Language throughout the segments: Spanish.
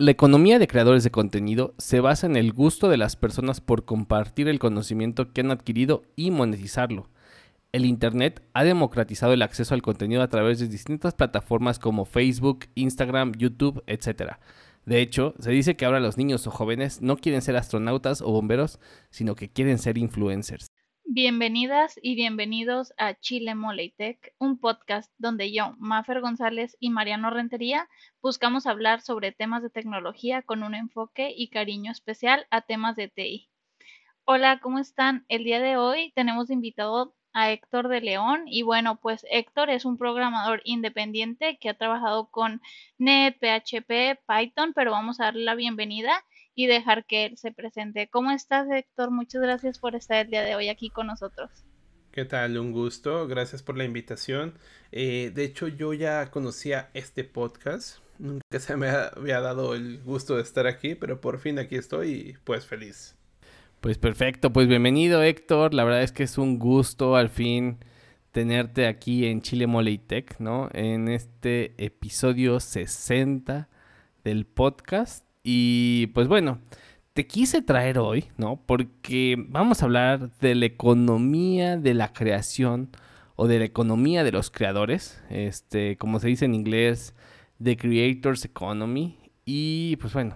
La economía de creadores de contenido se basa en el gusto de las personas por compartir el conocimiento que han adquirido y monetizarlo. El Internet ha democratizado el acceso al contenido a través de distintas plataformas como Facebook, Instagram, YouTube, etc. De hecho, se dice que ahora los niños o jóvenes no quieren ser astronautas o bomberos, sino que quieren ser influencers. Bienvenidas y bienvenidos a Chile Moleitech, un podcast donde yo, Mafer González y Mariano Rentería buscamos hablar sobre temas de tecnología con un enfoque y cariño especial a temas de TI. Hola, ¿cómo están? El día de hoy tenemos invitado a Héctor de León y bueno, pues Héctor es un programador independiente que ha trabajado con NET, PHP, Python, pero vamos a darle la bienvenida y dejar que él se presente. ¿Cómo estás, Héctor? Muchas gracias por estar el día de hoy aquí con nosotros. ¿Qué tal? Un gusto. Gracias por la invitación. Eh, de hecho, yo ya conocía este podcast. Nunca se me había dado el gusto de estar aquí, pero por fin aquí estoy y pues feliz. Pues perfecto, pues bienvenido Héctor. La verdad es que es un gusto al fin tenerte aquí en Chile Moleitech, ¿no? En este episodio 60 del podcast. Y pues bueno, te quise traer hoy, ¿no? Porque vamos a hablar de la economía de la creación o de la economía de los creadores, este, como se dice en inglés, The Creators Economy. Y pues bueno,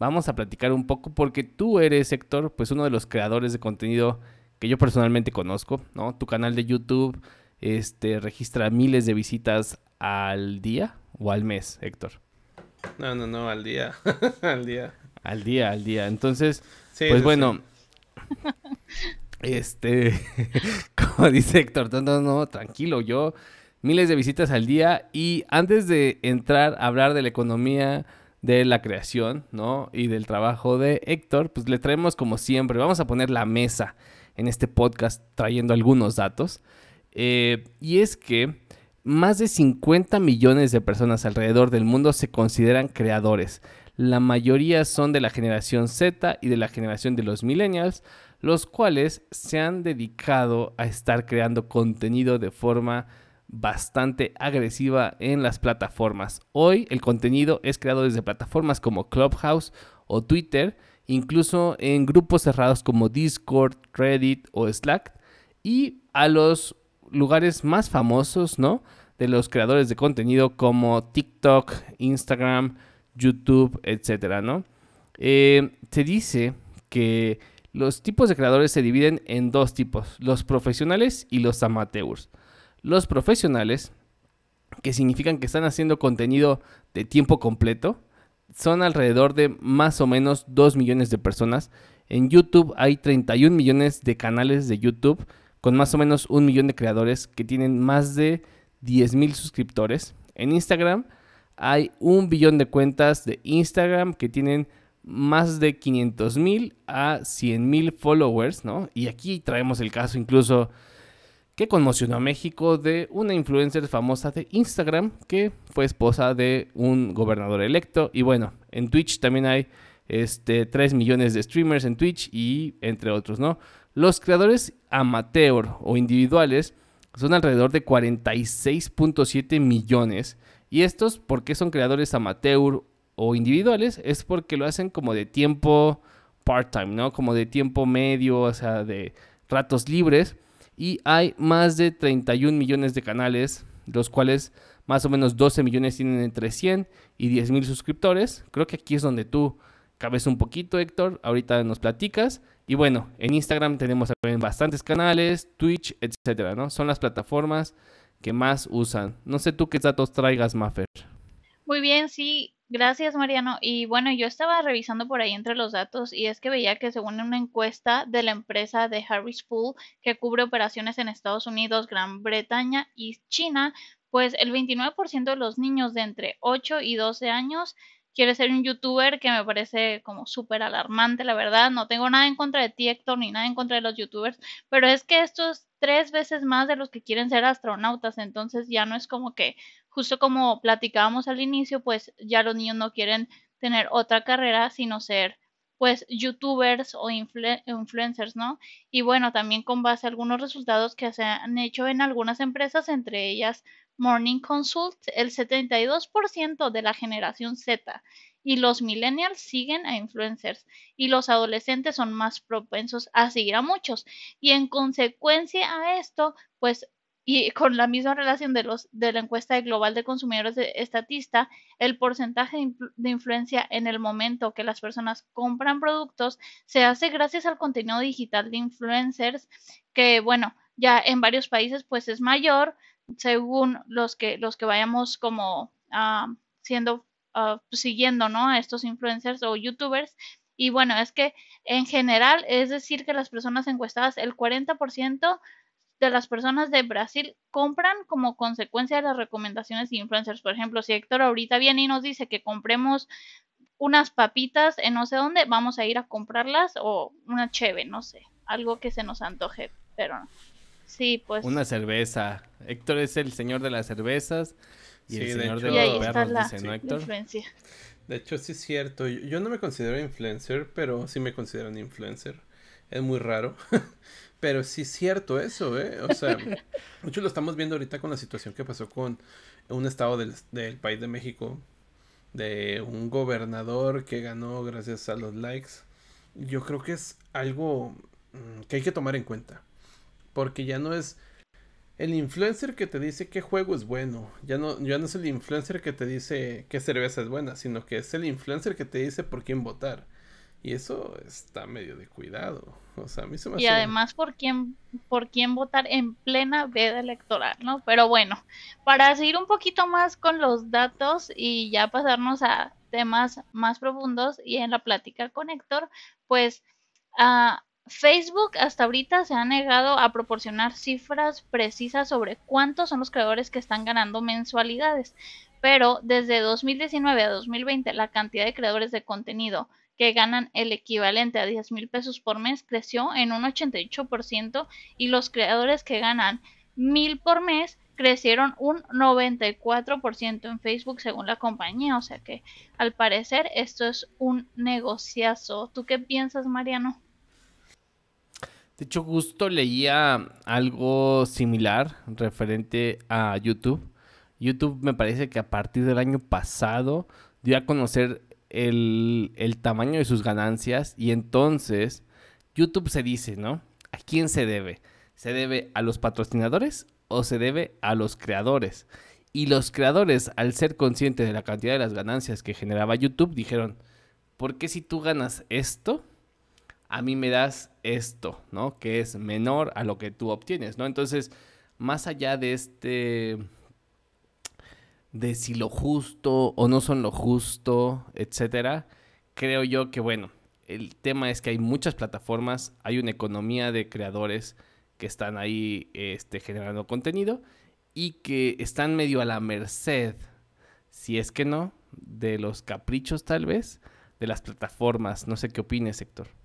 vamos a platicar un poco porque tú eres, Héctor, pues uno de los creadores de contenido que yo personalmente conozco, ¿no? Tu canal de YouTube este, registra miles de visitas al día o al mes, Héctor. No, no, no, al día. al día. Al día, al día. Entonces, pues bueno. Este, como dice Héctor, no, no, no, tranquilo, yo miles de visitas al día y antes de entrar a hablar de la economía de la creación, ¿no? Y del trabajo de Héctor, pues le traemos como siempre, vamos a poner la mesa en este podcast trayendo algunos datos. Eh, y es que más de 50 millones de personas alrededor del mundo se consideran creadores. La mayoría son de la generación Z y de la generación de los millennials, los cuales se han dedicado a estar creando contenido de forma bastante agresiva en las plataformas. Hoy el contenido es creado desde plataformas como Clubhouse o Twitter, incluso en grupos cerrados como Discord, Reddit o Slack, y a los lugares más famosos, ¿no? De los creadores de contenido como TikTok, Instagram, YouTube, etcétera, ¿no? Eh, se dice que los tipos de creadores se dividen en dos tipos, los profesionales y los amateurs. Los profesionales, que significan que están haciendo contenido de tiempo completo, son alrededor de más o menos 2 millones de personas. En YouTube hay 31 millones de canales de YouTube con más o menos un millón de creadores que tienen más de 10 mil suscriptores. En Instagram hay un billón de cuentas de Instagram que tienen más de 500 mil a 100 mil followers, ¿no? Y aquí traemos el caso incluso que conmocionó a México de una influencer famosa de Instagram que fue esposa de un gobernador electo. Y bueno, en Twitch también hay este, 3 millones de streamers en Twitch y entre otros, ¿no? Los creadores amateur o individuales son alrededor de 46.7 millones. Y estos, ¿por qué son creadores amateur o individuales? Es porque lo hacen como de tiempo part-time, ¿no? Como de tiempo medio, o sea, de ratos libres. Y hay más de 31 millones de canales, los cuales más o menos 12 millones tienen entre 100 y 10 mil suscriptores. Creo que aquí es donde tú cabes un poquito, Héctor. Ahorita nos platicas. Y bueno, en Instagram tenemos bastantes canales, Twitch, etcétera, ¿no? Son las plataformas que más usan. No sé tú qué datos traigas, Maffer. Muy bien, sí, gracias Mariano. Y bueno, yo estaba revisando por ahí entre los datos y es que veía que según una encuesta de la empresa de Harris Pool que cubre operaciones en Estados Unidos, Gran Bretaña y China, pues el 29% de los niños de entre 8 y 12 años quiere ser un youtuber que me parece como súper alarmante, la verdad. No tengo nada en contra de ti, ni nada en contra de los youtubers, pero es que esto es tres veces más de los que quieren ser astronautas, entonces ya no es como que, justo como platicábamos al inicio, pues ya los niños no quieren tener otra carrera, sino ser pues youtubers o influencers, ¿no? Y bueno, también con base a algunos resultados que se han hecho en algunas empresas, entre ellas Morning Consult, el 72% de la generación Z y los millennials siguen a influencers y los adolescentes son más propensos a seguir a muchos. Y en consecuencia a esto, pues y con la misma relación de, los, de la encuesta global de consumidores de Estatista, el porcentaje de, influencia en el momento que las personas compran productos se hace gracias al contenido digital de influencers, que bueno, ya en varios países pues es mayor, según los que, los que vayamos como uh, siendo, uh, siguiendo, ¿no? A estos influencers o youtubers. Y bueno, es que en general, es decir, que las personas encuestadas, el 40% de las personas de Brasil compran como consecuencia de las recomendaciones de influencers. Por ejemplo, si Héctor ahorita viene y nos dice que compremos unas papitas en no sé dónde, vamos a ir a comprarlas o una cheve, no sé, algo que se nos antoje, pero sí, pues. Una cerveza. Héctor es el señor de las cervezas y Sí, el de señor hecho- de Y ahí los perros, la, dice, ¿no, la Héctor? influencia. De hecho, sí es cierto. Yo, yo no me considero influencer, pero sí me considero un influencer. Es muy raro. pero sí es cierto eso, ¿eh? O sea, mucho lo estamos viendo ahorita con la situación que pasó con un estado del, del país de México, de un gobernador que ganó gracias a los likes. Yo creo que es algo mm, que hay que tomar en cuenta. Porque ya no es el influencer que te dice qué juego es bueno. Ya no, ya no es el influencer que te dice qué cerveza es buena, sino que es el influencer que te dice por quién votar. Y eso está medio de cuidado. O sea, a mí se me Y hace- además por quién, por quién votar en plena veda electoral, ¿no? Pero bueno, para seguir un poquito más con los datos y ya pasarnos a temas más profundos y en la plática con Héctor, pues ah, Facebook hasta ahorita se ha negado a proporcionar cifras precisas sobre cuántos son los creadores que están ganando mensualidades. Pero desde 2019 a 2020 la cantidad de creadores de contenido que ganan el equivalente a 10 mil pesos por mes creció en un 88% y los creadores que ganan mil por mes crecieron un 94% en Facebook según la compañía. O sea que al parecer esto es un negociazo. ¿Tú qué piensas, Mariano? De hecho, justo leía algo similar referente a YouTube. YouTube me parece que a partir del año pasado dio a conocer el, el tamaño de sus ganancias y entonces YouTube se dice, ¿no? ¿A quién se debe? ¿Se debe a los patrocinadores o se debe a los creadores? Y los creadores, al ser conscientes de la cantidad de las ganancias que generaba YouTube, dijeron, ¿por qué si tú ganas esto, a mí me das esto, ¿no? Que es menor a lo que tú obtienes, ¿no? Entonces, más allá de este, de si lo justo o no son lo justo, etcétera, creo yo que, bueno, el tema es que hay muchas plataformas, hay una economía de creadores que están ahí este, generando contenido y que están medio a la merced, si es que no, de los caprichos tal vez, de las plataformas. No sé qué opines, Héctor.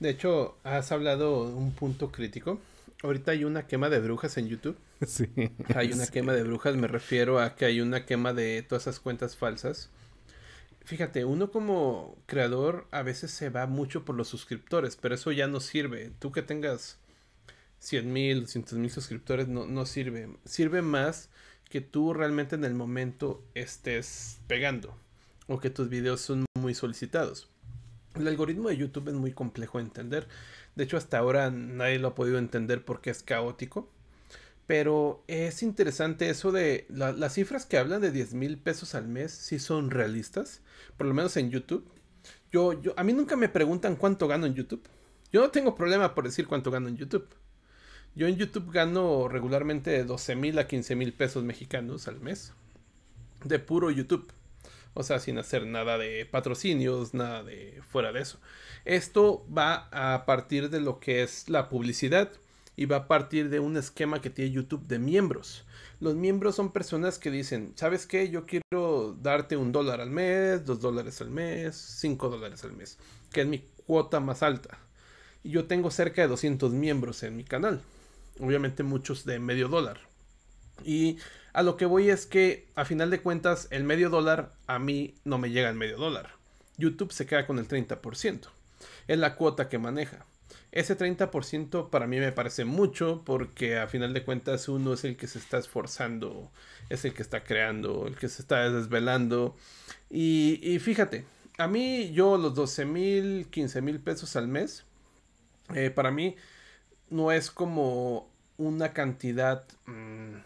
De hecho, has hablado de un punto crítico. Ahorita hay una quema de brujas en YouTube. Sí. Hay una quema de brujas, me refiero a que hay una quema de todas esas cuentas falsas. Fíjate, uno como creador a veces se va mucho por los suscriptores, pero eso ya no sirve. Tú que tengas 100 mil, 200 mil suscriptores no, no sirve. Sirve más que tú realmente en el momento estés pegando o que tus videos son muy solicitados. El algoritmo de YouTube es muy complejo de entender. De hecho, hasta ahora nadie lo ha podido entender porque es caótico. Pero es interesante eso de la- las cifras que hablan de 10 mil pesos al mes, si son realistas, por lo menos en YouTube. Yo, yo, a mí nunca me preguntan cuánto gano en YouTube. Yo no tengo problema por decir cuánto gano en YouTube. Yo en YouTube gano regularmente de 12 mil a 15 mil pesos mexicanos al mes. De puro YouTube. O sea, sin hacer nada de patrocinios, nada de fuera de eso. Esto va a partir de lo que es la publicidad y va a partir de un esquema que tiene YouTube de miembros. Los miembros son personas que dicen, ¿sabes qué? Yo quiero darte un dólar al mes, dos dólares al mes, cinco dólares al mes, que es mi cuota más alta. Y yo tengo cerca de 200 miembros en mi canal. Obviamente muchos de medio dólar. Y a lo que voy es que a final de cuentas el medio dólar a mí no me llega el medio dólar. YouTube se queda con el 30%. Es la cuota que maneja. ese 30% para mí me parece mucho porque a final de cuentas uno es el que se está esforzando, es el que está creando, el que se está desvelando. Y, fíjate, a mí yo los 12 mil, 15 mil pesos al mes, eh, para mí no es como una cantidad mmm,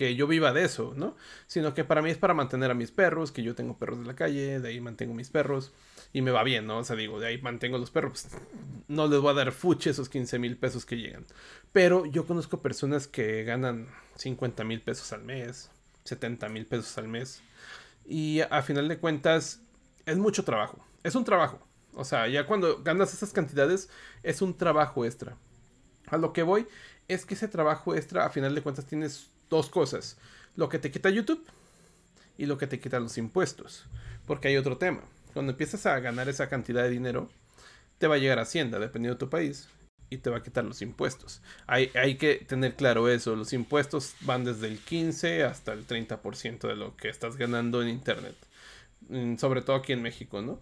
que yo viva de eso, ¿no? Sino que para mí es para mantener a mis perros, que yo tengo perros de la calle, de ahí mantengo mis perros y me va bien, ¿no? O sea, digo, de ahí mantengo los perros, pues, no les voy a dar fuche esos 15 mil pesos que llegan. Pero yo conozco personas que ganan 50 mil pesos al mes, 70 mil pesos al mes. Y a final de cuentas, es mucho trabajo. Es un trabajo. O sea, ya cuando ganas esas cantidades, es un trabajo extra. A lo que voy es que ese trabajo extra, a final de cuentas, tienes dos cosas. Lo que te quita YouTube y lo que te quita los impuestos. Porque hay otro tema. Cuando empiezas a ganar esa cantidad de dinero, te va a llegar Hacienda, dependiendo de tu país, y te va a quitar los impuestos. Hay, hay que tener claro eso. Los impuestos van desde el 15 hasta el 30% de lo que estás ganando en Internet. Mm, sobre todo aquí en México, ¿no?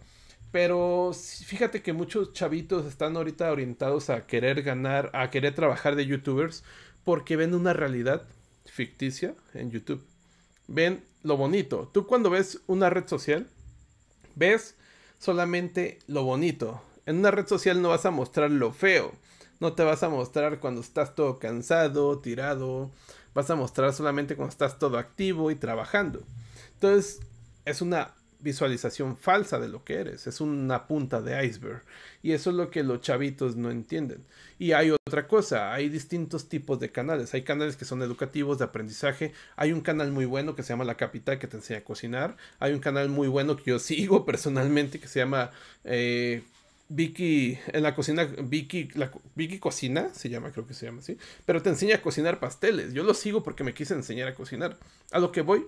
Pero fíjate que muchos chavitos están ahorita orientados a querer ganar, a querer trabajar de youtubers porque ven una realidad ficticia en YouTube. Ven lo bonito. Tú cuando ves una red social, ves solamente lo bonito. En una red social no vas a mostrar lo feo. No te vas a mostrar cuando estás todo cansado, tirado. Vas a mostrar solamente cuando estás todo activo y trabajando. Entonces, es una visualización falsa de lo que eres, es una punta de iceberg. Y eso es lo que los chavitos no entienden. Y hay otra cosa, hay distintos tipos de canales. Hay canales que son educativos, de aprendizaje. Hay un canal muy bueno que se llama La Capital que te enseña a cocinar. Hay un canal muy bueno que yo sigo personalmente que se llama eh, Vicky, en la cocina, Vicky, Vicky Cocina, se llama, creo que se llama así. Pero te enseña a cocinar pasteles. Yo lo sigo porque me quise enseñar a cocinar. A lo que voy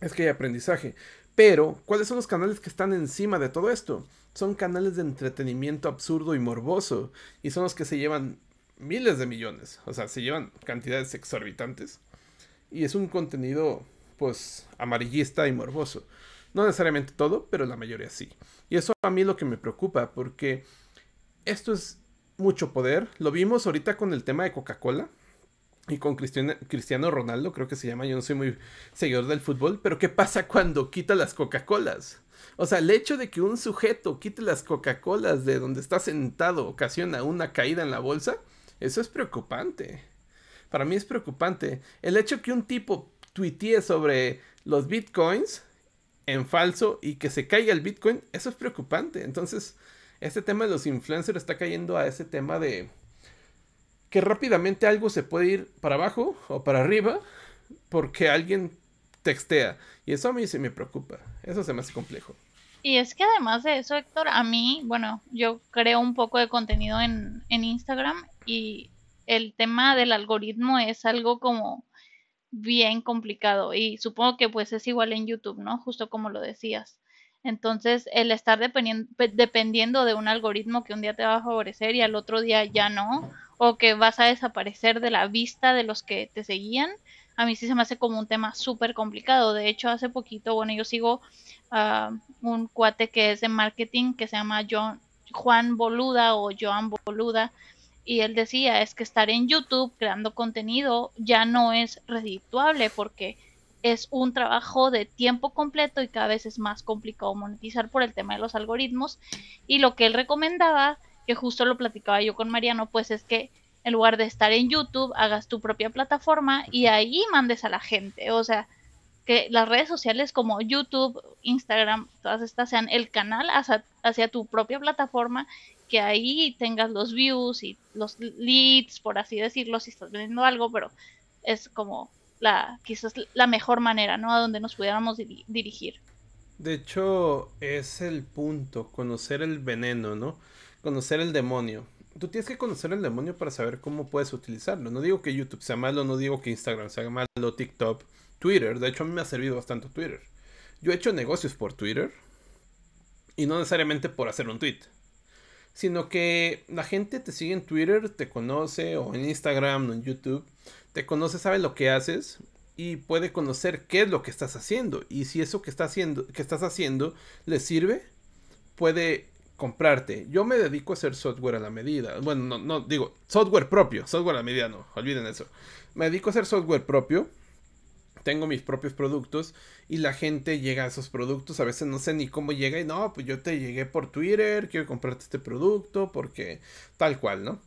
es que hay aprendizaje. Pero, ¿cuáles son los canales que están encima de todo esto? Son canales de entretenimiento absurdo y morboso. Y son los que se llevan miles de millones. O sea, se llevan cantidades exorbitantes. Y es un contenido, pues, amarillista y morboso. No necesariamente todo, pero la mayoría sí. Y eso a mí lo que me preocupa, porque esto es mucho poder. Lo vimos ahorita con el tema de Coca-Cola y con Cristiano, Ronaldo, creo que se llama, yo no soy muy seguidor del fútbol, pero ¿qué pasa cuando quita las Coca-Colas? O sea, el hecho de que un sujeto quite las Coca-Colas de donde está sentado ocasiona una caída en la bolsa, eso es preocupante. Para mí es preocupante. El hecho que un tipo tuitee sobre los bitcoins en falso y que se caiga el bitcoin, eso es preocupante. Entonces, este tema de los influencers está cayendo a ese tema de que rápidamente algo se puede ir para abajo o para arriba porque alguien textea. Y eso a mí se me preocupa. Eso se me hace complejo. Y es que además de eso, Héctor, a mí, bueno, yo creo un poco de contenido en, en Instagram y el tema del algoritmo es algo como bien complicado y supongo que pues es igual en YouTube, ¿no? Justo como lo decías. Entonces, el estar dependiendo de un algoritmo que un día te va a favorecer y al otro día ya no, o que vas a desaparecer de la vista de los que te seguían, a mí sí se me hace como un tema súper complicado. De hecho, hace poquito, bueno, yo sigo a un cuate que es de marketing que se llama John, Juan Boluda o Joan Boluda. Y él decía, es que estar en YouTube creando contenido ya no es redituable porque es un trabajo de tiempo completo y cada vez es más complicado monetizar por el tema de los algoritmos. Y lo que él recomendaba que justo lo platicaba yo con Mariano, pues es que en lugar de estar en YouTube, hagas tu propia plataforma y ahí mandes a la gente. O sea, que las redes sociales como YouTube, Instagram, todas estas sean el canal hacia, tu propia plataforma, que ahí tengas los views y los leads, por así decirlo, si estás vendiendo algo, pero es como la quizás la mejor manera, ¿no? A donde nos pudiéramos dirigir. De hecho, es el punto, conocer el veneno, ¿no? Conocer el demonio. Tú tienes que conocer el demonio para saber cómo puedes utilizarlo. No digo que YouTube sea malo, no digo que Instagram sea malo, TikTok, Twitter. De hecho, a mí me ha servido bastante Twitter. Yo he hecho negocios por Twitter. Y no necesariamente por hacer un tweet. Sino que la gente te sigue en Twitter, te conoce, o en Instagram, o en YouTube. Te conoce, sabe lo que haces. Y puede conocer qué es lo que estás haciendo. Y si eso que, haciendo, que estás haciendo le sirve, puede comprarte. Yo me dedico a hacer software a la medida. Bueno, no, no digo, software propio, software a la medida no, olviden eso. Me dedico a hacer software propio. Tengo mis propios productos y la gente llega a esos productos. A veces no sé ni cómo llega y no, pues yo te llegué por Twitter, quiero comprarte este producto porque tal cual, ¿no?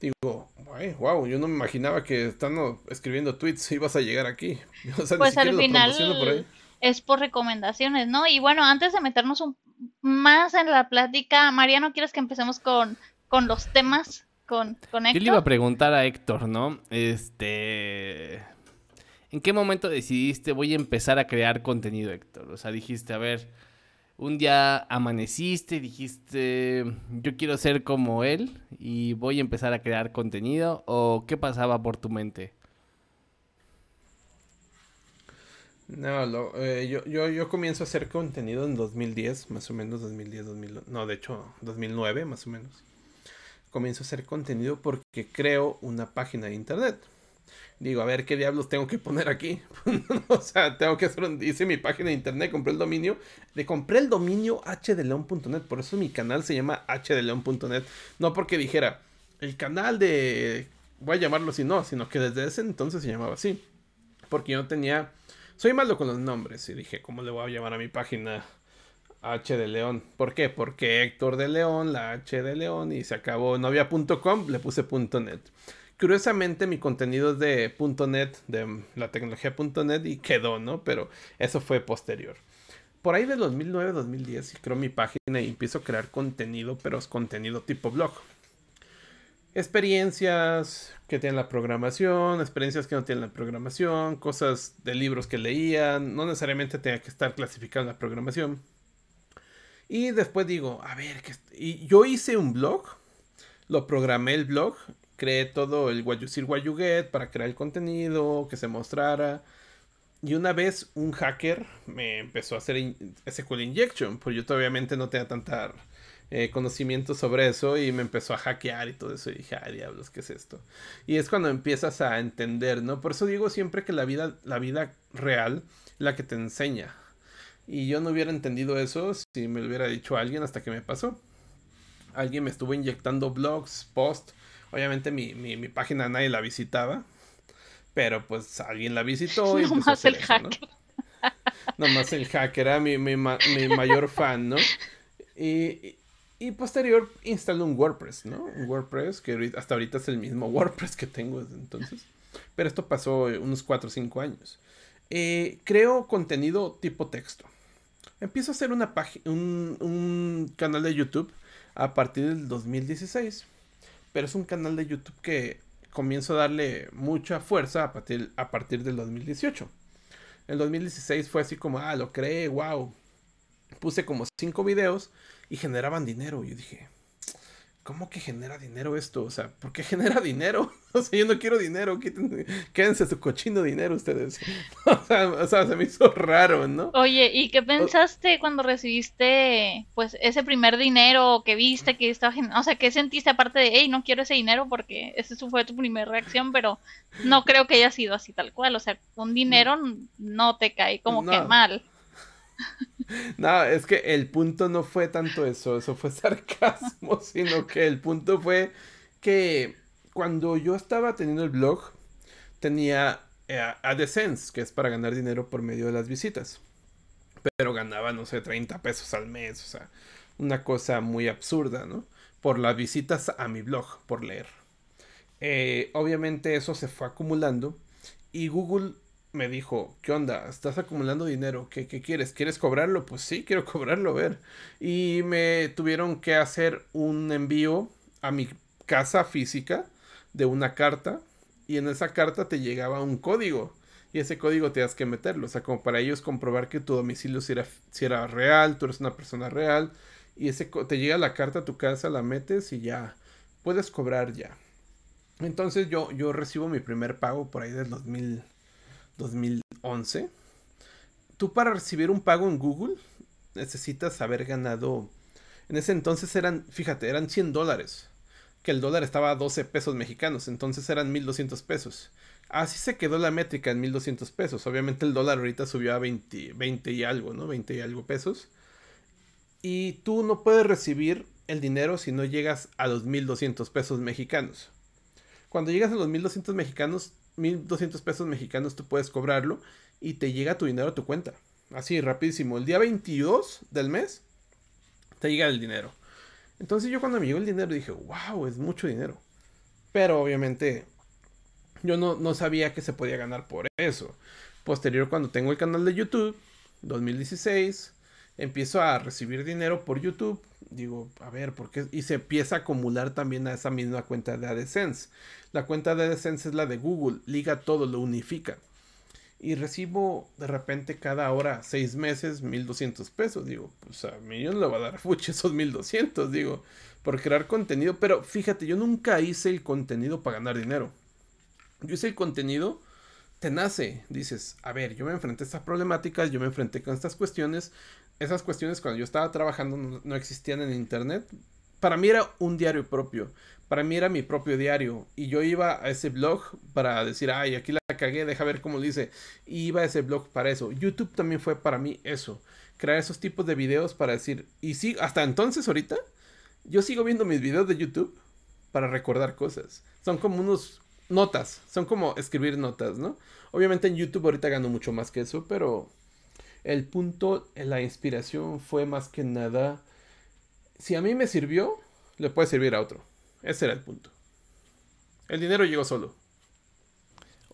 Digo, wow, yo no me imaginaba que estando escribiendo tweets ibas a llegar aquí. pues al final es por recomendaciones, ¿no? Y bueno, antes de meternos un, más en la plática, Mariano, ¿quieres que empecemos con, con los temas? Con, con Héctor. Yo le iba a preguntar a Héctor, ¿no? Este. ¿En qué momento decidiste voy a empezar a crear contenido, Héctor? O sea, dijiste, a ver, un día amaneciste y dijiste, yo quiero ser como él y voy a empezar a crear contenido, o qué pasaba por tu mente? No, lo, eh, yo, yo, yo, comienzo a hacer contenido en 2010, más o menos 2010, 2000, no, de hecho 2009 más o menos. Comienzo a hacer contenido porque creo una página de internet. Digo, a ver qué diablos tengo que poner aquí. o sea, tengo que hacer un, hice mi página de internet, compré el dominio. Le compré el dominio hdleon.net, por eso mi canal se llama hdleon.net. No porque dijera, el canal de, voy a llamarlo así, no, sino que desde ese entonces se llamaba así. Porque yo tenía soy malo con los nombres y dije, ¿cómo le voy a llamar a mi página H de León? ¿Por qué? Porque Héctor de León, la H de León y se acabó. No había .com, le puse .net. Curiosamente mi contenido es de .net, de la tecnología .net y quedó, ¿no? Pero eso fue posterior. Por ahí de 2009-2010 creo mi página y empiezo a crear contenido, pero es contenido tipo blog experiencias que tienen la programación, experiencias que no tienen la programación, cosas de libros que leían, no necesariamente tenía que estar clasificado en la programación. Y después digo, a ver, y yo hice un blog, lo programé el blog, creé todo el Guayusir Guayuget para crear el contenido, que se mostrara. Y una vez un hacker me empezó a hacer SQL Injection, pues yo obviamente no tenía tanta eh, conocimiento sobre eso y me empezó a hackear y todo eso y dije, ay diablos, ¿qué es esto? Y es cuando empiezas a entender, ¿no? Por eso digo siempre que la vida, la vida real, la que te enseña. Y yo no hubiera entendido eso si me lo hubiera dicho alguien hasta que me pasó. Alguien me estuvo inyectando blogs, posts. Obviamente mi, mi, página nadie la visitaba. Pero pues alguien la visitó y no más el hacker. ¿no? Nomás el hacker era mi, mi, mi mayor fan, ¿no? Y, y posterior instalé un WordPress, ¿no? Un WordPress que hasta ahorita es el mismo WordPress que tengo desde entonces. Pero esto pasó unos 4 o 5 años. Eh, creo contenido tipo texto. Empiezo a hacer una un, un, canal de YouTube a partir del 2016. Pero es un canal de YouTube que comienzo a darle mucha fuerza a partir, a partir del 2018. El 2016 fue así como, ah, lo creé, wow. Puse como 5 videos y generaban dinero. Y yo dije, ¿cómo que genera dinero esto? O sea, ¿por qué genera dinero? O sea, yo no quiero dinero, quédense su cochino dinero ustedes. O sea, se me hizo raro, ¿no? Oye, ¿y qué pensaste cuando recibiste, pues, ese primer dinero que viste que estaba, o sea, qué sentiste aparte de, hey, no quiero ese dinero porque esa fue tu primera reacción, pero no creo que haya sido así tal cual, o sea, un dinero no te cae como que mal. No, es que el punto no fue tanto eso, eso fue sarcasmo, sino que el punto fue que cuando yo estaba teniendo el blog, tenía eh, AdSense, que es para ganar dinero por medio de las visitas. Pero ganaba, no sé, 30 pesos al mes, o sea, una cosa muy absurda, ¿no? Por las visitas a mi blog, por leer. Eh, obviamente eso se fue acumulando y Google me dijo, ¿qué onda? ¿Estás acumulando dinero? ¿Qué, quieres? ¿Quieres cobrarlo? Pues sí, quiero cobrarlo, a ver. Y me tuvieron que hacer un envío a mi casa física de una carta y en esa carta te llegaba un código y ese código te das que meterlo, o sea, como para ellos comprobar que tu domicilio era, era real, tú eres una persona real y ese te llega la carta a tu casa, la metes y ya puedes cobrar ya. Entonces yo, yo recibo mi primer pago por ahí del 2000 2011, tú para recibir un pago en Google necesitas haber ganado, en ese entonces eran, fíjate, eran 100 dólares, que el dólar estaba a 12 pesos mexicanos, entonces eran 1200 pesos. Así se quedó la métrica en 1200 pesos. Obviamente el dólar ahorita subió a 20, 20 y algo, ¿no? 20 y algo pesos. Y tú no puedes recibir el dinero si no llegas a los 1200 pesos mexicanos. Cuando llegas a los 1200 mexicanos, 1200 pesos mexicanos tú puedes cobrarlo y te llega tu dinero a tu cuenta. Así, rapidísimo. El día 22 del mes te llega el dinero. Entonces yo cuando me llegó el dinero dije, wow, es mucho dinero. Pero obviamente yo no, no sabía que se podía ganar por eso. Posterior, cuando tengo el canal de YouTube, 2016, empiezo a recibir dinero por YouTube. Digo, a ver, ¿por qué? Y se empieza a acumular también a esa misma cuenta de AdSense. La cuenta de AdSense es la de Google, liga todo, lo unifica. Y recibo de repente cada hora, seis meses, 1200 pesos. Digo, pues a mí yo no le voy a dar fuche esos 1200, digo, por crear contenido. Pero fíjate, yo nunca hice el contenido para ganar dinero. Yo hice el contenido te nace, dices, a ver, yo me enfrenté a estas problemáticas, yo me enfrenté con estas cuestiones, esas cuestiones cuando yo estaba trabajando no, existían en internet. Para mí era un diario propio, para mí era mi propio diario y yo iba a ese blog para decir, ay, aquí la cagué, deja ver cómo lo hice. Y iba a ese blog para eso. YouTube también fue para mí eso, crear esos tipos de videos para decir, y sí, hasta entonces ahorita, yo sigo viendo mis videos de YouTube para recordar cosas. Son como unos notas, son como escribir notas, ¿no? Obviamente en YouTube ahorita gano mucho más que eso, pero el punto, la inspiración fue más que nada, si a mí me sirvió, le puede servir a otro. Ese era el punto. El dinero llegó solo.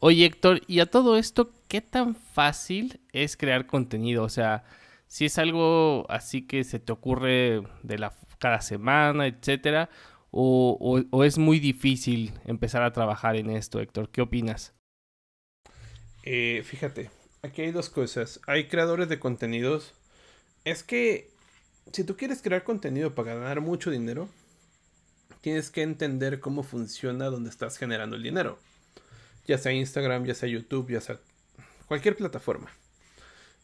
Oye Héctor, y a todo esto, ¿qué tan fácil es crear contenido? O sea, si es algo así que se te ocurre de la cada semana, etcétera, o, es muy difícil empezar a trabajar en esto, Héctor? ¿Qué opinas? Eh, fíjate, aquí hay dos cosas. Hay creadores de contenidos. Es que si tú quieres crear contenido para ganar mucho dinero, tienes que entender cómo funciona donde estás generando el dinero. Ya sea Instagram, ya sea YouTube, ya sea cualquier plataforma.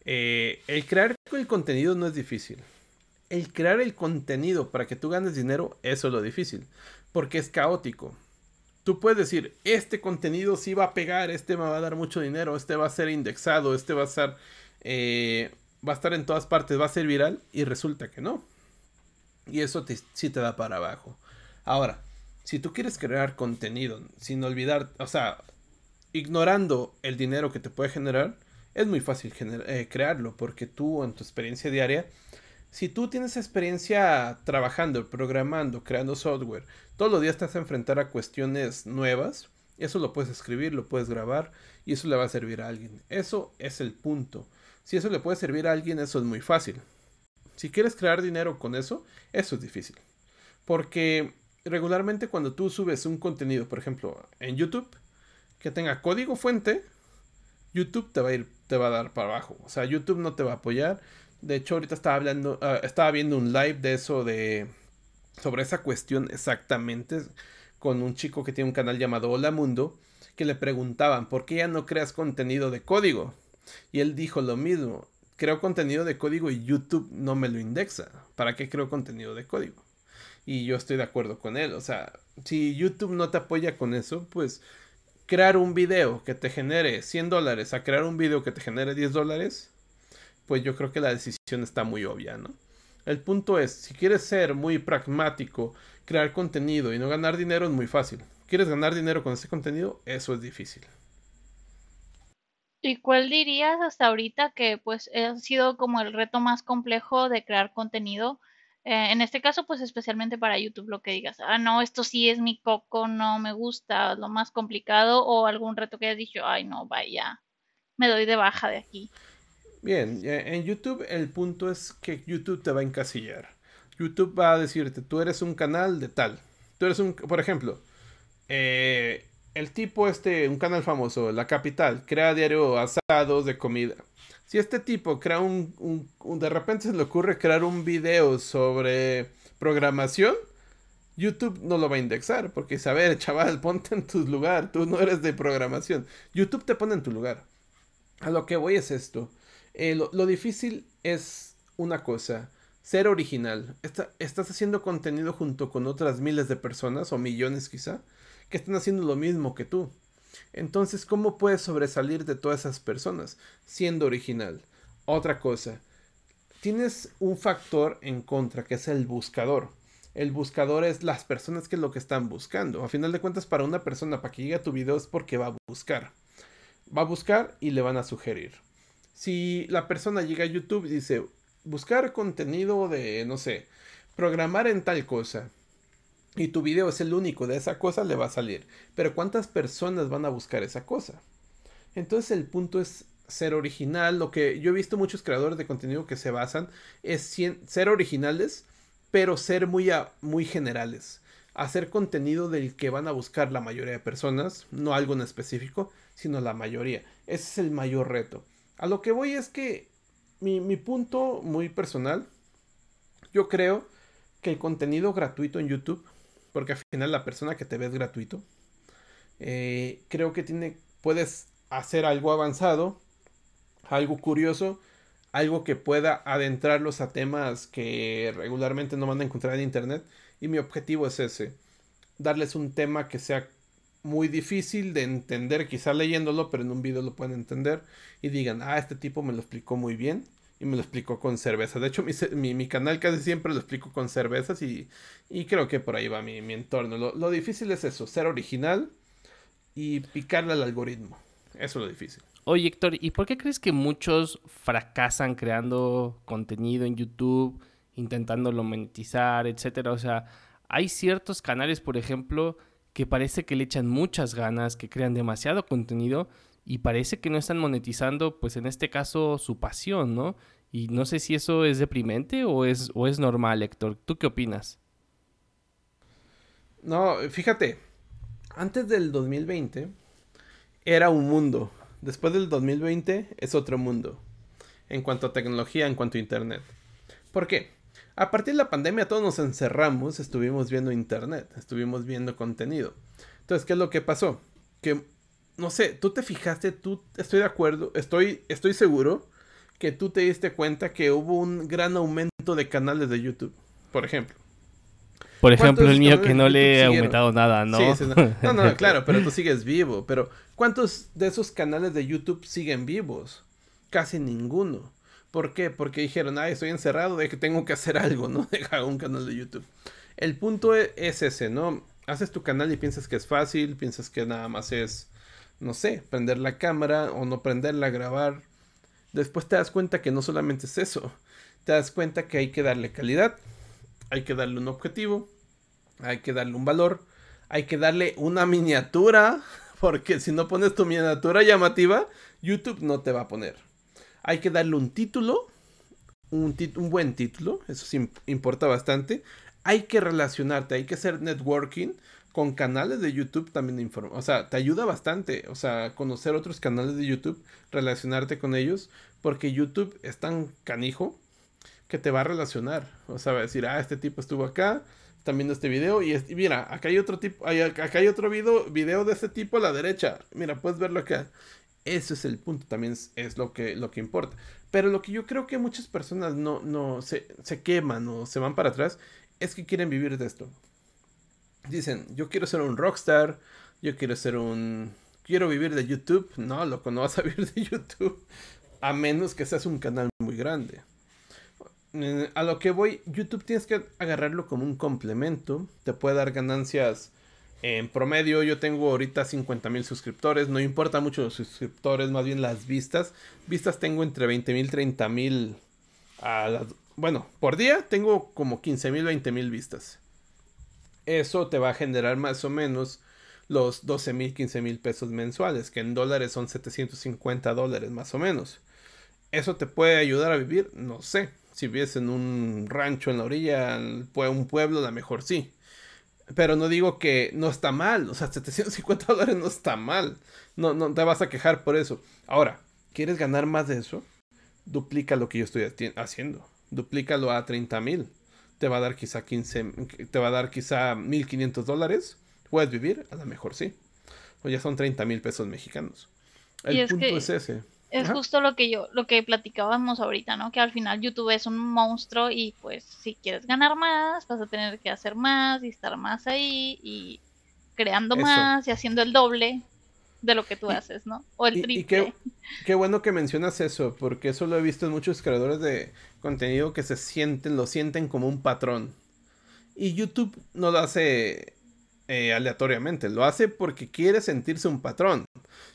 Eh, el crear el contenido no es difícil el crear el contenido para que tú ganes dinero, eso es lo difícil, porque es caótico. Tú puedes decir, este contenido sí va a pegar, este me va a dar mucho dinero, este va a ser indexado, este va a ser, eh, va a estar en todas partes, va a ser viral, y resulta que no. Y eso sí te da para abajo. Ahora, si tú quieres crear contenido sin olvidar, o sea, ignorando el dinero que te puede generar, es muy fácil eh, crearlo, porque tú en tu experiencia diaria si tú tienes experiencia trabajando, programando, creando software, todos los días te vas a enfrentar a cuestiones nuevas, eso lo puedes escribir, lo puedes grabar y eso le va a servir a alguien. Eso es el punto. Si eso le puede servir a alguien, eso es muy fácil. Si quieres crear dinero con eso, eso es difícil. Porque regularmente cuando tú subes un contenido, por ejemplo, en YouTube, que tenga código fuente, YouTube te va a ir, te va a dar para abajo. O sea, YouTube no te va a apoyar. De hecho, ahorita estaba hablando, ah, estaba viendo un live de eso, de sobre esa cuestión exactamente, con un chico que tiene un canal llamado Hola Mundo, que le preguntaban, ¿por qué ya no creas contenido de código? Y él dijo lo mismo, creo contenido de código y YouTube no me lo indexa. ¿Para qué creo contenido de código? Y yo estoy de acuerdo con él. O sea, si YouTube no te apoya con eso, pues crear un video que te genere 100 dólares a crear un video que te genere 10 dólares, pues yo creo que la decisión está muy obvia, ¿no? El punto es, si quieres ser muy pragmático, crear contenido y no ganar dinero es muy fácil. ¿Quieres ganar dinero con ese contenido? Eso es difícil. ¿Y cuál dirías hasta ahorita que pues ha sido como el reto más complejo de crear contenido? Eh, en este caso, pues especialmente para YouTube, lo que digas, ah, no, esto sí es mi coco, no me gusta, lo más complicado, o algún reto que hayas dicho, ay, no, vaya, me doy de baja de aquí. Bien, en YouTube el punto es que YouTube te va a encasillar. YouTube va a decirte, tú eres un canal de tal. Tú eres un, por ejemplo, eh, el tipo este, un canal famoso, La Capital, crea diario asados de comida. Si este tipo crea un, un, de repente se le ocurre crear un video sobre programación, YouTube no lo va a indexar, porque dice, a ver, chaval, ponte en tu lugar, tú no eres de programación. YouTube te pone en tu lugar. A lo que voy es esto. Eh, lo, difícil es una cosa, ser original. estás haciendo contenido junto con otras miles de personas, o millones quizá, que están haciendo lo mismo que tú. Entonces, ¿cómo puedes sobresalir de todas esas personas? Siendo original. Otra cosa, tienes un factor en contra que es el buscador. El buscador es las personas que lo que están buscando. A final de cuentas, para una persona, para que llegue a tu video es porque va a buscar. Va a buscar y le van a sugerir. Si la persona llega a YouTube y dice, buscar contenido de, no sé, programar en tal cosa, y tu video es el único de esa cosa, le va a salir. Pero ¿cuántas personas van a buscar esa cosa? Entonces el punto es ser original. Lo que yo he visto muchos creadores de contenido que se basan es ser originales, pero ser muy, muy generales. Hacer contenido del que van a buscar la mayoría de personas, no algo en específico, sino la mayoría. Ese es el mayor reto. A lo que voy es que mi, mi punto muy personal, yo creo que el contenido gratuito en YouTube porque al final la persona que te ve es gratuito. Eh, creo que tiene, puedes hacer algo avanzado, algo curioso, algo que pueda adentrarlos a temas que regularmente no van a encontrar en internet. Y mi objetivo es ese, darles un tema que sea muy difícil de entender, quizá leyéndolo, pero en un video lo pueden entender y digan, ah, este tipo me lo explicó muy bien y me lo explico con cerveza. De hecho, mi, mi, canal casi siempre lo explico con cervezas y, y creo que por ahí va mi, mi entorno. Lo, lo, difícil es eso, ser original y picarle al algoritmo. Eso es lo difícil. Oye, Héctor, ¿y por qué crees que muchos fracasan creando contenido en YouTube, intentándolo monetizar, etcétera? O sea, hay ciertos canales, por ejemplo, que parece que le echan muchas ganas, que crean demasiado contenido y parece que no están monetizando, pues en este caso, su pasión, ¿no? Y no sé si eso es deprimente o es, o es normal, Héctor. ¿Tú qué opinas? No, fíjate, antes del 2020 era un mundo. Después del 2020 es otro mundo. En cuanto a tecnología, en cuanto a Internet. ¿Por qué? A partir de la pandemia todos nos encerramos, estuvimos viendo Internet, estuvimos viendo contenido. Entonces, ¿qué es lo que pasó? Que no sé, tú te fijaste, tú estoy de acuerdo, estoy, estoy seguro que tú te diste cuenta que hubo un gran aumento de canales de YouTube, por ejemplo. Por ejemplo, el mío que no le he aumentado nada, ¿no? Sí, sí, no. no, no, claro, pero tú sigues vivo. Pero ¿cuántos de esos canales de YouTube siguen vivos? Casi ninguno. ¿Por qué? Porque dijeron, ay, estoy encerrado, de que tengo que hacer algo, ¿no? Deja un canal de YouTube. El punto e, es ese, ¿no? Haces tu canal y piensas que es fácil, piensas que nada más es no sé, prender la cámara o no prenderla, grabar. Después te das cuenta que no solamente es eso, te das cuenta que hay que darle calidad, hay que darle un objetivo, hay que darle un valor, hay que darle una miniatura, porque si no pones tu miniatura llamativa, YouTube no te va a poner. Hay que darle un título, un, buen título, eso importa bastante. Hay que relacionarte, hay que hacer networking con canales de YouTube también informa. O sea, te ayuda bastante. O sea, conocer otros canales de YouTube, relacionarte con ellos. Porque YouTube es tan canijo que te va a relacionar. O sea, va a decir, ah, este tipo estuvo acá, también este video. Y, mira, acá hay otro tipo, acá hay otro video, video de este tipo a la derecha. Mira, puedes verlo acá. Ese es el punto, también es, lo, que, lo que importa. Pero lo que yo creo que muchas personas no, no se, se queman o se van para atrás es que quieren vivir de esto dicen, yo quiero ser un rockstar, yo quiero ser un... Quiero vivir de YouTube. No, loco, no vas a vivir de YouTube. A menos que seas un canal muy grande. Eh, a lo que voy, YouTube tienes que agarrarlo como un complemento. Te puede dar ganancias en promedio. Yo tengo ahorita 50 mil suscriptores. No importa mucho los suscriptores, más bien las vistas. Vistas tengo entre 20 mil, 30 mil. Bueno, por día tengo como 15 mil, 20 mil vistas eso te va a generar más o menos los 12 mil, 15 mil pesos mensuales, que en dólares son 750 dólares más o menos. ¿Eso te puede ayudar a vivir? No sé. Si vives en un rancho en la orilla, un pueblo, a lo mejor sí. Pero no digo que no está mal. O sea, 750 dólares no está mal. No, no te vas a quejar por eso. Ahora, ¿quieres ganar más de eso? Duplica lo que yo estoy haciendo. Duplícalo a 30 mil te va a dar quizá 15, te va a dar quizá 1500 dólares. ¿Puedes vivir? A lo mejor sí. O ya son 30 mil pesos mexicanos. El punto es ese. Es justo lo que yo, lo que platicábamos ahorita, ¿no? Que al final YouTube es un monstruo y pues si quieres ganar más, vas a tener que hacer más y estar más ahí y creando más y haciendo el doble. de lo que tú haces, ¿no? O el triple. Y, qué, qué, bueno que mencionas eso, porque eso lo he visto en muchos creadores de contenido que se sienten, lo sienten como un patrón. Y YouTube no lo hace eh, aleatoriamente, lo hace porque quiere sentirse un patrón,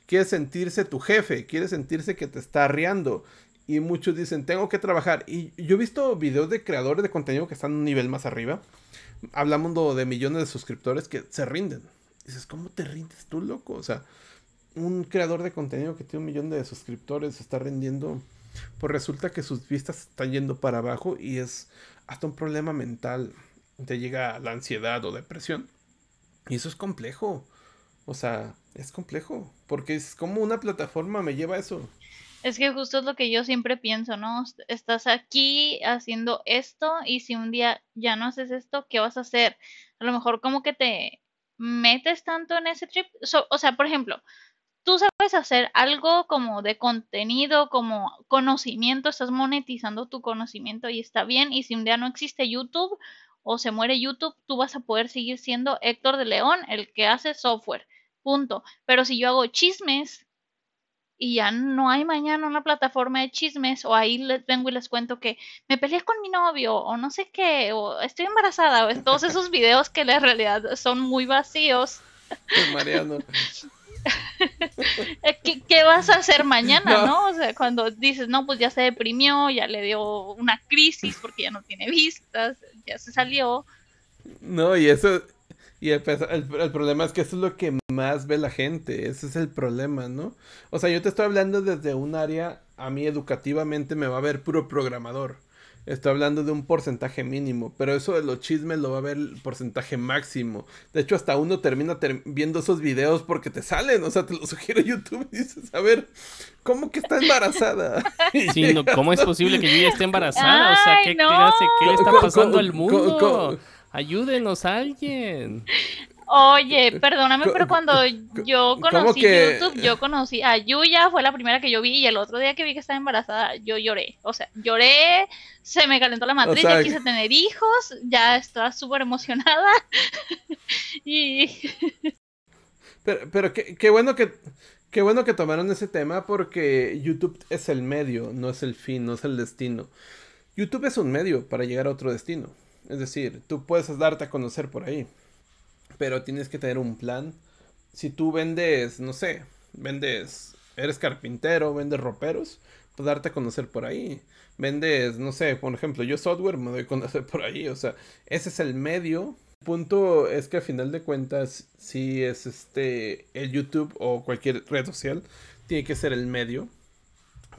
quiere sentirse tu jefe, quiere sentirse que te está arriando. Y muchos dicen, tengo que trabajar. Y yo he visto videos de creadores de contenido que están un nivel más arriba. Hablamos de millones de suscriptores que se rinden. dices, ¿cómo te rindes tú, loco? O sea, un creador de contenido que tiene un millón de suscriptores está rindiendo. Pues resulta que sus vistas están yendo para abajo y es hasta un problema mental. Te llega la ansiedad o depresión. Y eso es complejo. O sea, es complejo. Porque es como una plataforma me lleva a eso. Es que justo es lo que yo siempre pienso, ¿no? Estás aquí haciendo esto y si un día ya no haces esto, ¿qué vas a hacer? A lo mejor como que te metes tanto en ese trip. o sea, por ejemplo, tú sabes hacer algo como de contenido, como conocimiento, estás monetizando tu conocimiento y está bien. Y si un día no existe YouTube o se muere YouTube, tú vas a poder seguir siendo Héctor de León, el que hace software. Punto. Pero si yo hago chismes y ya no hay mañana una plataforma de chismes o ahí les vengo y les cuento que me peleé con mi novio o no sé qué o estoy embarazada o todos esos videos que en realidad son muy vacíos. Mariano. ¿Qué, ¿Qué, vas a hacer mañana, no. O sea, cuando dices, no, pues ya se deprimió, ya le dio una crisis porque ya no tiene vistas, ya se salió. No, y eso, y el, problema es que eso es lo que más ve la gente, ese es el problema, ¿no? O sea, yo te estoy hablando desde un área, a mí educativamente me va a ver puro programador. Estoy hablando de un porcentaje mínimo, pero eso de los chismes lo va a ver el porcentaje máximo. De hecho, hasta uno termina viendo esos videos porque te salen, o sea, te lo sugiere YouTube y dices, a ver, ¿cómo que está embarazada? Sí, ¿cómo es posible que yo esté embarazada? o sea, ¿qué, ¿qué le está pasando al mundo? Ayúdenos a alguien. Oye, perdóname, pero cuando yo conocí YouTube, yo conocí a Yuya, fue la primera que yo vi, y el otro día que vi que estaba embarazada, yo lloré. O sea, lloré, se me calentó la matriz, ya quise tener hijos, ya estaba súper emocionada. y. Pero, pero qué, qué, bueno que. Qué bueno que tomaron ese tema porque YouTube es el medio, no es el fin, no es el destino. YouTube es un medio para llegar a otro destino. Es decir, tú puedes darte a conocer por ahí, pero tienes que tener un plan. Si tú vendes, no sé, vendes, eres carpintero, vendes roperos, pues darte a conocer por ahí. Vendes, no sé, por ejemplo, yo software me doy a conocer por ahí. O sea, ese es el medio. El punto es que a final de cuentas, si es este, el YouTube o cualquier red social, tiene que ser el medio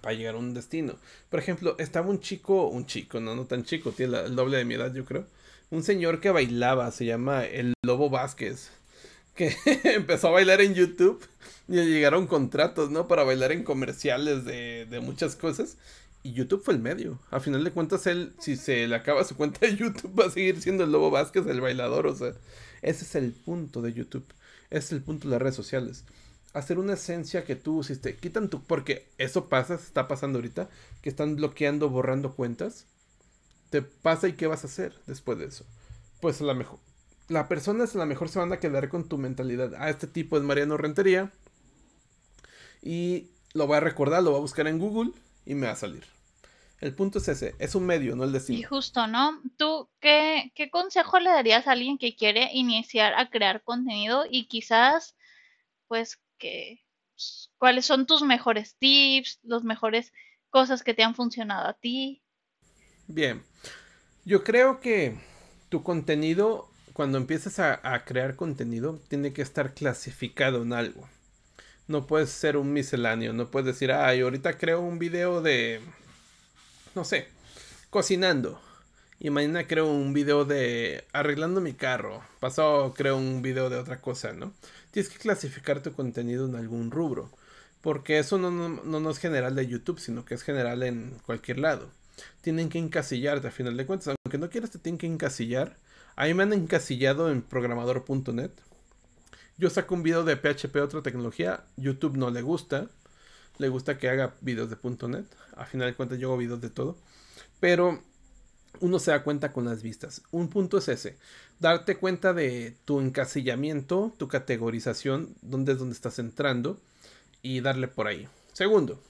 para llegar a un destino. Por ejemplo, estaba un chico, un chico, no, no tan chico, tiene el doble de mi edad, yo creo. Un señor que bailaba, se llama el Lobo Vázquez, que empezó a bailar en YouTube y le llegaron contratos, ¿no? Para bailar en comerciales de, de muchas cosas. Y YouTube fue el medio. A final de cuentas, él, si se le acaba su cuenta de YouTube, va a seguir siendo el Lobo Vázquez, el bailador. O sea, ese es el punto de YouTube. Ese es el punto de las redes sociales hacer una esencia que tú usiste. Quitan tu. Porque eso pasa, está pasando ahorita. Que están bloqueando, borrando cuentas. Te pasa y qué vas a hacer después de eso. Pues a la mejor. La persona es la mejor se van a quedar con tu mentalidad. Ah, este tipo es Mariano Rentería. Y lo voy a recordar, lo voy a buscar en Google y me va a salir. El punto es ese, es un medio, no el destino. Y justo, ¿no? ¿Tú qué, qué consejo le darías a alguien que quiere iniciar a crear contenido y quizás, pues, que cuáles son tus mejores tips, las mejores cosas que te han funcionado a ti. Bien, yo creo que tu contenido, cuando empiezas a, crear contenido, tiene que estar clasificado en algo. No puedes ser un misceláneo, no puedes decir, ay, ahorita creo un video de, no sé, cocinando. Y mañana creo un video de arreglando mi carro. Pasado creo un video de otra cosa, ¿no? tienes que clasificar tu contenido en algún rubro. Porque eso no, no, es general de YouTube, sino que es general en cualquier lado. Tienen que encasillarte a final de cuentas. Aunque no quieras, te tienen que encasillar. A mí me han encasillado en programador.net. Yo saco un video de PHP, otra tecnología. YouTube no le gusta. Le gusta que haga videos de .net. A final de cuentas, yo hago videos de todo. Pero uno se da cuenta con las vistas. Un punto es ese, darte cuenta de tu encasillamiento, tu categorización, dónde es donde estás entrando y darle por ahí. Segundo,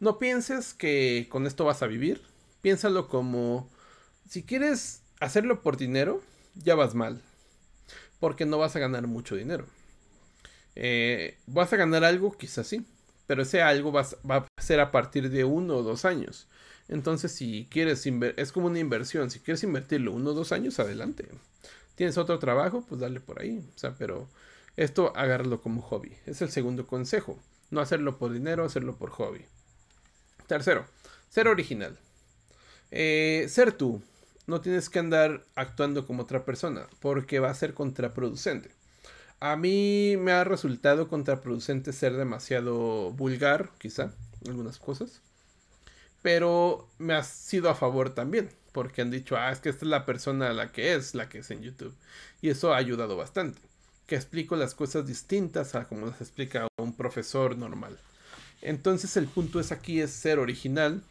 no pienses que con esto vas a vivir, piénsalo como si quieres hacerlo por dinero, ya vas mal, porque no vas a ganar mucho dinero. Eh, vas a ganar algo, quizás sí, pero ese algo va a ser a partir de uno o dos años. Entonces, si quieres es como una inversión, si quieres invertirlo uno o dos años, adelante. Tienes otro trabajo, pues dale por ahí. O sea, pero esto agárralo como hobby. Es el segundo consejo. No hacerlo por dinero, hacerlo por hobby. Tercero, ser original. Eh, ser tú. No tienes que andar actuando como otra persona, porque va a ser contraproducente. A mí me ha resultado contraproducente ser demasiado vulgar, quizá, algunas cosas. Pero me ha sido a favor también, porque han dicho, ah, es que esta es la persona la que es, la que es en YouTube. Y eso ha ayudado bastante. Que explico las cosas distintas a como las explica un profesor normal. Entonces el punto es aquí es ser original,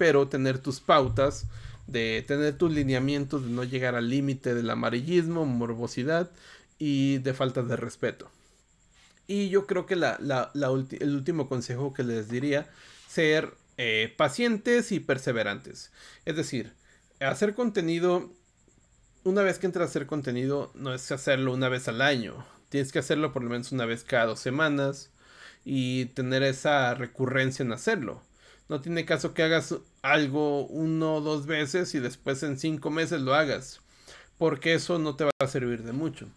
pero tener tus pautas, de tener tus lineamientos, de no llegar al límite del amarillismo, morbosidad y de falta de respeto. Y yo creo que el último consejo que les diría, ser eh, pacientes y perseverantes. Es decir, hacer contenido, una vez que entras a hacer contenido, no es hacerlo una vez al año. Tienes que hacerlo por lo menos una vez cada dos semanas y tener esa recurrencia en hacerlo. No tiene caso que hagas algo uno o dos veces y después en cinco meses lo hagas. Porque eso no te va a servir de mucho.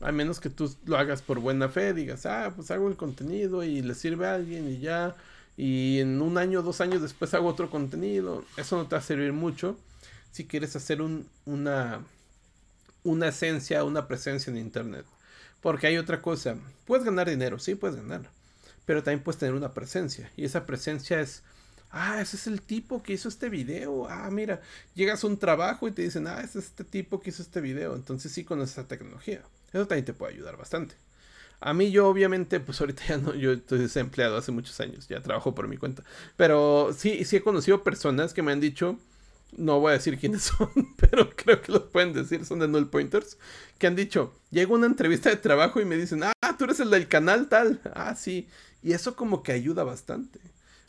A menos que tú lo hagas por buena fe, digas, ah, pues hago el contenido y le sirve a alguien y ya y en un año, dos años después hago otro contenido. Eso no te va a servir mucho si quieres hacer un, una, una esencia, una presencia en Internet. Porque hay otra cosa. Puedes ganar dinero, sí, puedes ganar. Pero también puedes tener una presencia. Y esa presencia es, ah, ese es el tipo que hizo este video. Ah, mira, llegas a un trabajo y te dicen, ah, es este tipo que hizo este video. Entonces sí con esa tecnología. Eso también te puede ayudar bastante. A mí yo obviamente, pues ahorita ya no, yo estoy desempleado hace muchos años, ya trabajo por mi cuenta. Pero sí, sí he conocido personas que me han dicho, no voy a decir quiénes son, pero creo que los pueden decir, son de null pointers, que han dicho, llego a una entrevista de trabajo y me dicen, ah, tú eres el del canal tal, ah, sí, y eso como que ayuda bastante.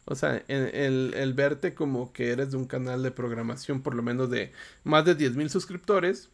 O sea, el, el verte como que eres de un canal de programación por lo menos de más de 10.000 suscriptores,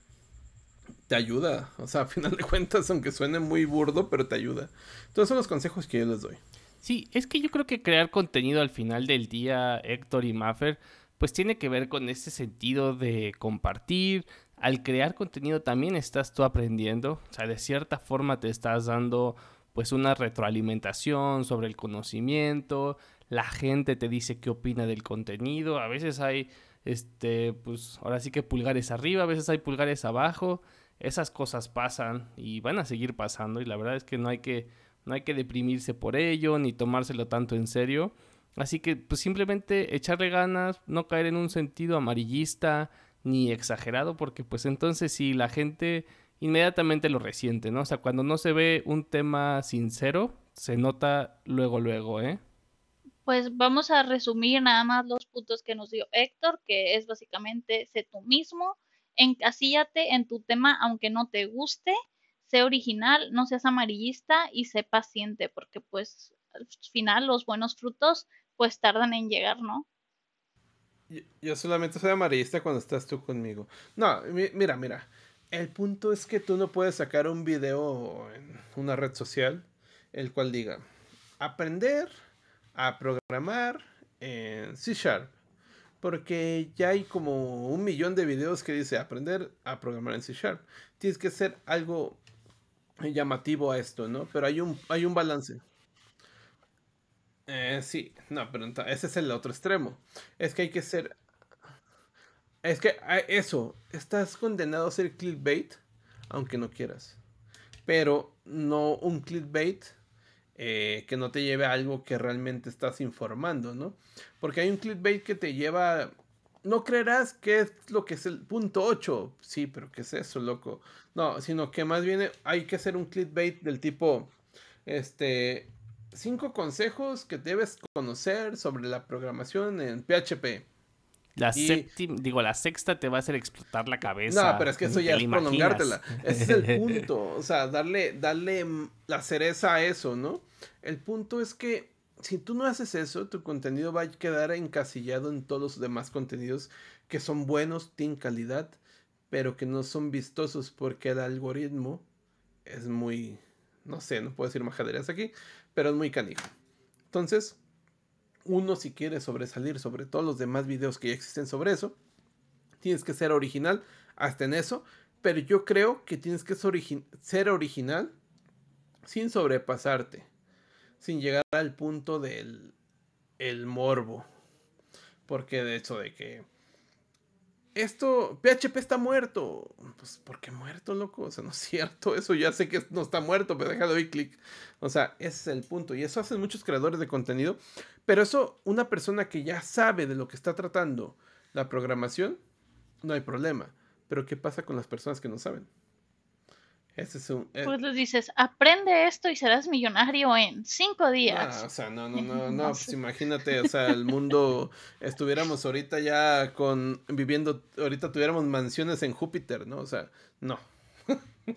te ayuda. O sea, a final de cuentas, aunque suene muy burdo, pero te ayuda. Entonces son los consejos que yo les doy. Sí, es que yo creo que crear contenido al final del día, Héctor y Maffer, pues tiene que ver con ese sentido de compartir. Al crear contenido también estás tú aprendiendo. O sea, de cierta forma te estás dando pues una retroalimentación sobre el conocimiento. La gente te dice qué opina del contenido. A veces hay, este, pues ahora sí que pulgares arriba, a veces hay pulgares abajo esas cosas pasan y van a seguir pasando y la verdad es que no hay que no hay que deprimirse por ello ni tomárselo tanto en serio. Así que pues simplemente echarle ganas, no caer en un sentido amarillista ni exagerado porque pues entonces si la gente inmediatamente lo resiente, ¿no? O sea, cuando no se ve un tema sincero, se nota luego luego, ¿eh? Pues vamos a resumir nada más los puntos que nos dio Héctor, que es básicamente sé tú mismo, encasíllate en tu tema aunque no te guste, sé original, no seas amarillista y sé paciente, porque pues al final los buenos frutos pues tardan en llegar, ¿no? Yo, solamente soy amarillista cuando estás tú conmigo. No, mira, mira. El punto es que tú no puedes sacar un video en una red social el cual diga aprender a programar en C Sharp porque ya hay como un millón de videos que dice aprender a programar en C Sharp. Tienes que ser algo llamativo a esto, ¿no? Pero hay un, hay un balance. Eh, sí, no, pero ese es el otro extremo. Es que hay que ser... Es que eso, estás condenado a ser clickbait, aunque no quieras. Pero no un clickbait eh, que no te lleve a algo que realmente estás informando, ¿no? Porque hay un clickbait que te lleva... No creerás que es lo que es el punto 8. Sí, pero ¿qué es eso, loco? No, sino que más bien hay que hacer un clickbait del tipo, este, cinco consejos que debes conocer sobre la programación en PHP. La séptima, digo, la sexta te va a hacer explotar la cabeza. No, pero es que eso ya es prolongártela. Ese es el punto. O sea, darle, darle la cereza a eso, ¿no? El punto es que si tú no haces eso, tu contenido va a quedar encasillado en todos los demás contenidos que son buenos, tienen calidad, pero que no son vistosos porque el algoritmo es muy, no sé, no puedo decir majaderías aquí, pero es muy canijo. Entonces, uno si quiere sobresalir sobre todos los demás videos que ya existen sobre eso, tienes que ser original hasta en eso, pero yo creo que tienes que ser original sin sobrepasarte sin llegar al punto del el morbo. Porque de hecho de que esto, PHP está muerto. Pues, ¿por qué muerto, loco? O sea, no es cierto. Eso ya sé que no está muerto, pero déjalo ahí clic. O sea, ese es el punto. Y eso hacen muchos creadores de contenido. Pero eso, una persona que ya sabe de lo que está tratando la programación, no hay problema. Pero ¿qué pasa con las personas que no saben? Eh, pues les dices, aprende esto y serás millonario en cinco días. o sea, no, no, no, no, pues imagínate, o sea, el mundo, estuviéramos ahorita ya con, viviendo, ahorita tuviéramos mansiones en Júpiter, ¿no? O sea, no.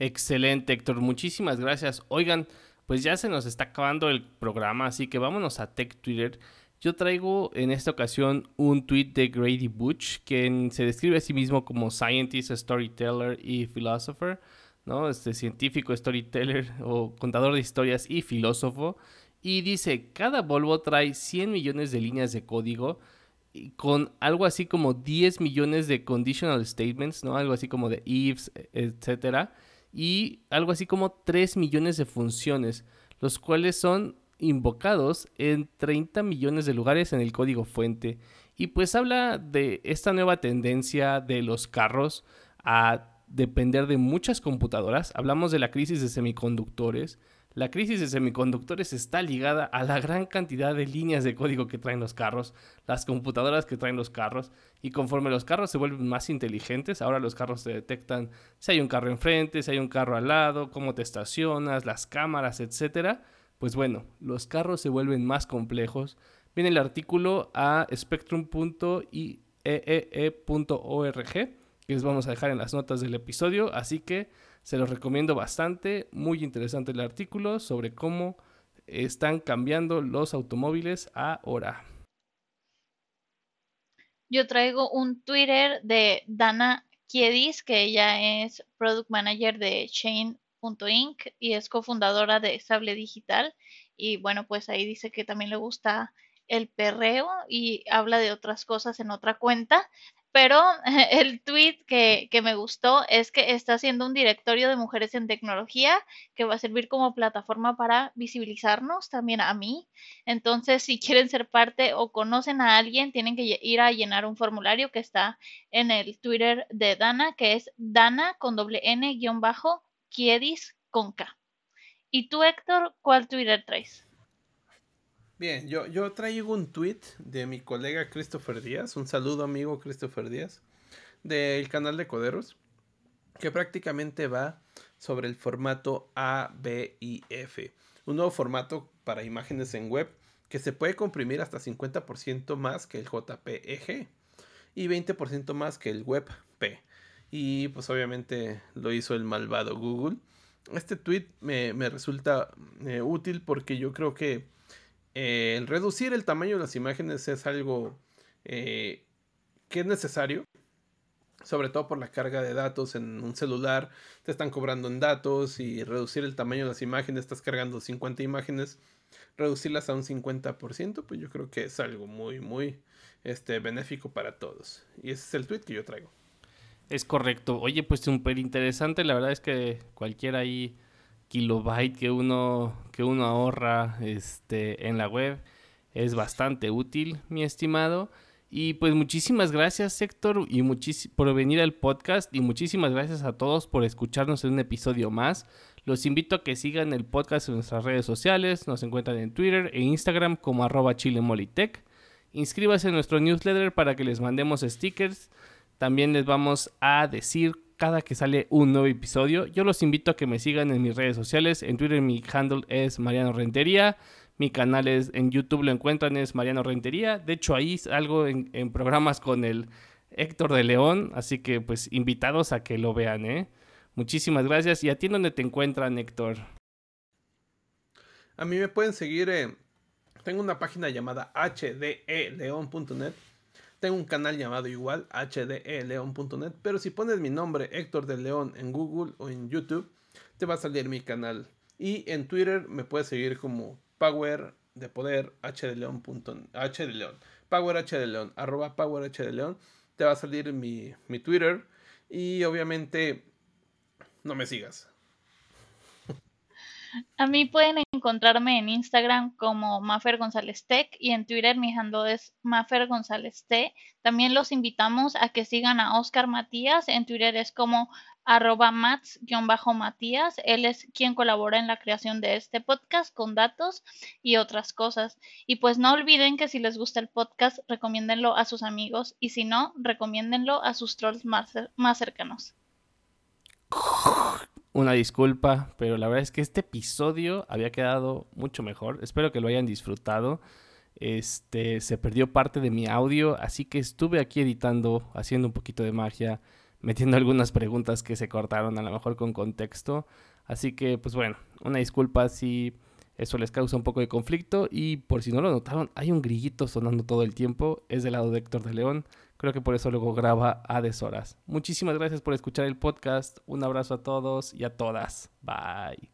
Excelente, Héctor, muchísimas gracias. Oigan, pues ya se nos está acabando el programa, así que vámonos a Tech Twitter. Yo traigo en esta ocasión un tweet de Grady Butch, quien se describe a sí mismo como scientist, storyteller y philosopher, ¿no? Este científico, storyteller o contador de historias y filósofo. Y dice, cada Volvo trae 100 millones de líneas de código con algo así como 10 millones de conditional statements, ¿no? Algo así como de ifs, etcétera, y algo así como 3 millones de funciones, los cuales son invocados en 30 millones de lugares en el código fuente. Y pues habla de esta nueva tendencia de los carros a depender de muchas computadoras. Hablamos de la crisis de semiconductores. La crisis de semiconductores está ligada a la gran cantidad de líneas de código que traen los carros, las computadoras que traen los carros, y conforme los carros se vuelven más inteligentes, ahora los carros se detectan si hay un carro enfrente, si hay un carro al lado, cómo te estacionas, las cámaras, etcétera pues bueno, los carros se vuelven más complejos. Viene el artículo a spectrum.iee.org que les vamos a dejar en las notas del episodio, así que se los recomiendo bastante, muy interesante el artículo sobre cómo están cambiando los automóviles ahora. Yo traigo un Twitter de Dana Kiedis, que ella es Product Manager de Chain Inc. y es cofundadora de Sable Digital. Y bueno, pues ahí dice que también le gusta el perreo y habla de otras cosas en otra cuenta. Pero el tweet que, que, me gustó es que está haciendo un directorio de mujeres en tecnología que va a servir como plataforma para visibilizarnos también a mí. Entonces, si quieren ser parte o conocen a alguien, tienen que ir a llenar un formulario que está en el Twitter de Dana, que es Dana con doble N guion bajo Kiedis con K. ¿Y tú, Héctor, cuál Twitter traes? Bien, yo, yo traigo un tweet de mi colega Christopher Díaz, un saludo amigo Christopher Díaz, del canal de Coderos, que prácticamente va sobre el formato ABIF, un nuevo formato para imágenes en web que se puede comprimir hasta 50% más que el JPEG y 20% más que el WebP. Y pues obviamente lo hizo el malvado Google. Este tweet me, resulta eh, útil porque yo creo que eh, el reducir el tamaño de las imágenes es algo eh, que es necesario. Sobre todo por la carga de datos en un celular, te están cobrando en datos y reducir el tamaño de las imágenes, estás cargando 50 imágenes, reducirlas a un 50%, pues yo creo que es algo muy, muy este, benéfico para todos. Y ese es el tweet que yo traigo. Es correcto. Oye, pues súper interesante. La verdad es que cualquier ahí kilobyte que uno, que uno ahorra este, en la web es bastante útil, mi estimado. Y pues muchísimas gracias, Héctor, y por venir al podcast. Y muchísimas gracias a todos por escucharnos en un episodio más. Los invito a que sigan el podcast en nuestras redes sociales. Nos encuentran en Twitter e Instagram como arroba chilemolitech. Inscríbase en nuestro newsletter para que les mandemos stickers también les vamos a decir cada que sale un nuevo episodio. Yo los invito a que me sigan en mis redes sociales. En Twitter mi handle es Mariano Rentería. Mi canal es en YouTube, lo encuentran, es Mariano Rentería. De hecho, ahí salgo en, en programas con el Héctor de León, así que pues invitados a que lo vean, ¿eh? Muchísimas gracias. ¿Y a ti dónde te encuentran, Héctor? A mí me pueden seguir en... Tengo una página llamada hdeleon.net. Tengo un canal llamado igual, hdeleon.net. Pero si pones mi nombre, Héctor de León, en Google o en YouTube, te va a salir mi canal. Y en Twitter me puedes seguir como Power de Poder H de León. H de León. Power. Arroba Power. Te va a salir mi, mi Twitter. Y obviamente no me sigas. A mí pueden encontrarme en Instagram como Mafer González Tech y en Twitter mi handle es Mafer González T. También los invitamos a que sigan a Oscar Matías. En Twitter es como arroba mats-matías. Él es quien colabora en la creación de este podcast con datos y otras cosas. Y pues no olviden que si les gusta el podcast, recomiéndenlo a sus amigos y si no, recomiéndenlo a sus trolls más, más cercanos. Una disculpa, pero la verdad es que este episodio había quedado mucho mejor. Espero que lo hayan disfrutado. Este se perdió parte de mi audio, así que estuve aquí editando, haciendo un poquito de magia, metiendo algunas preguntas que se cortaron a lo mejor con contexto. Así que, pues bueno, una disculpa si eso les causa un poco de conflicto. Y por si no lo notaron, hay un grillito sonando todo el tiempo. Es del lado de Héctor de León. Creo que por eso luego graba a deshoras. Muchísimas gracias por escuchar el podcast. Un abrazo a todos y a todas. Bye.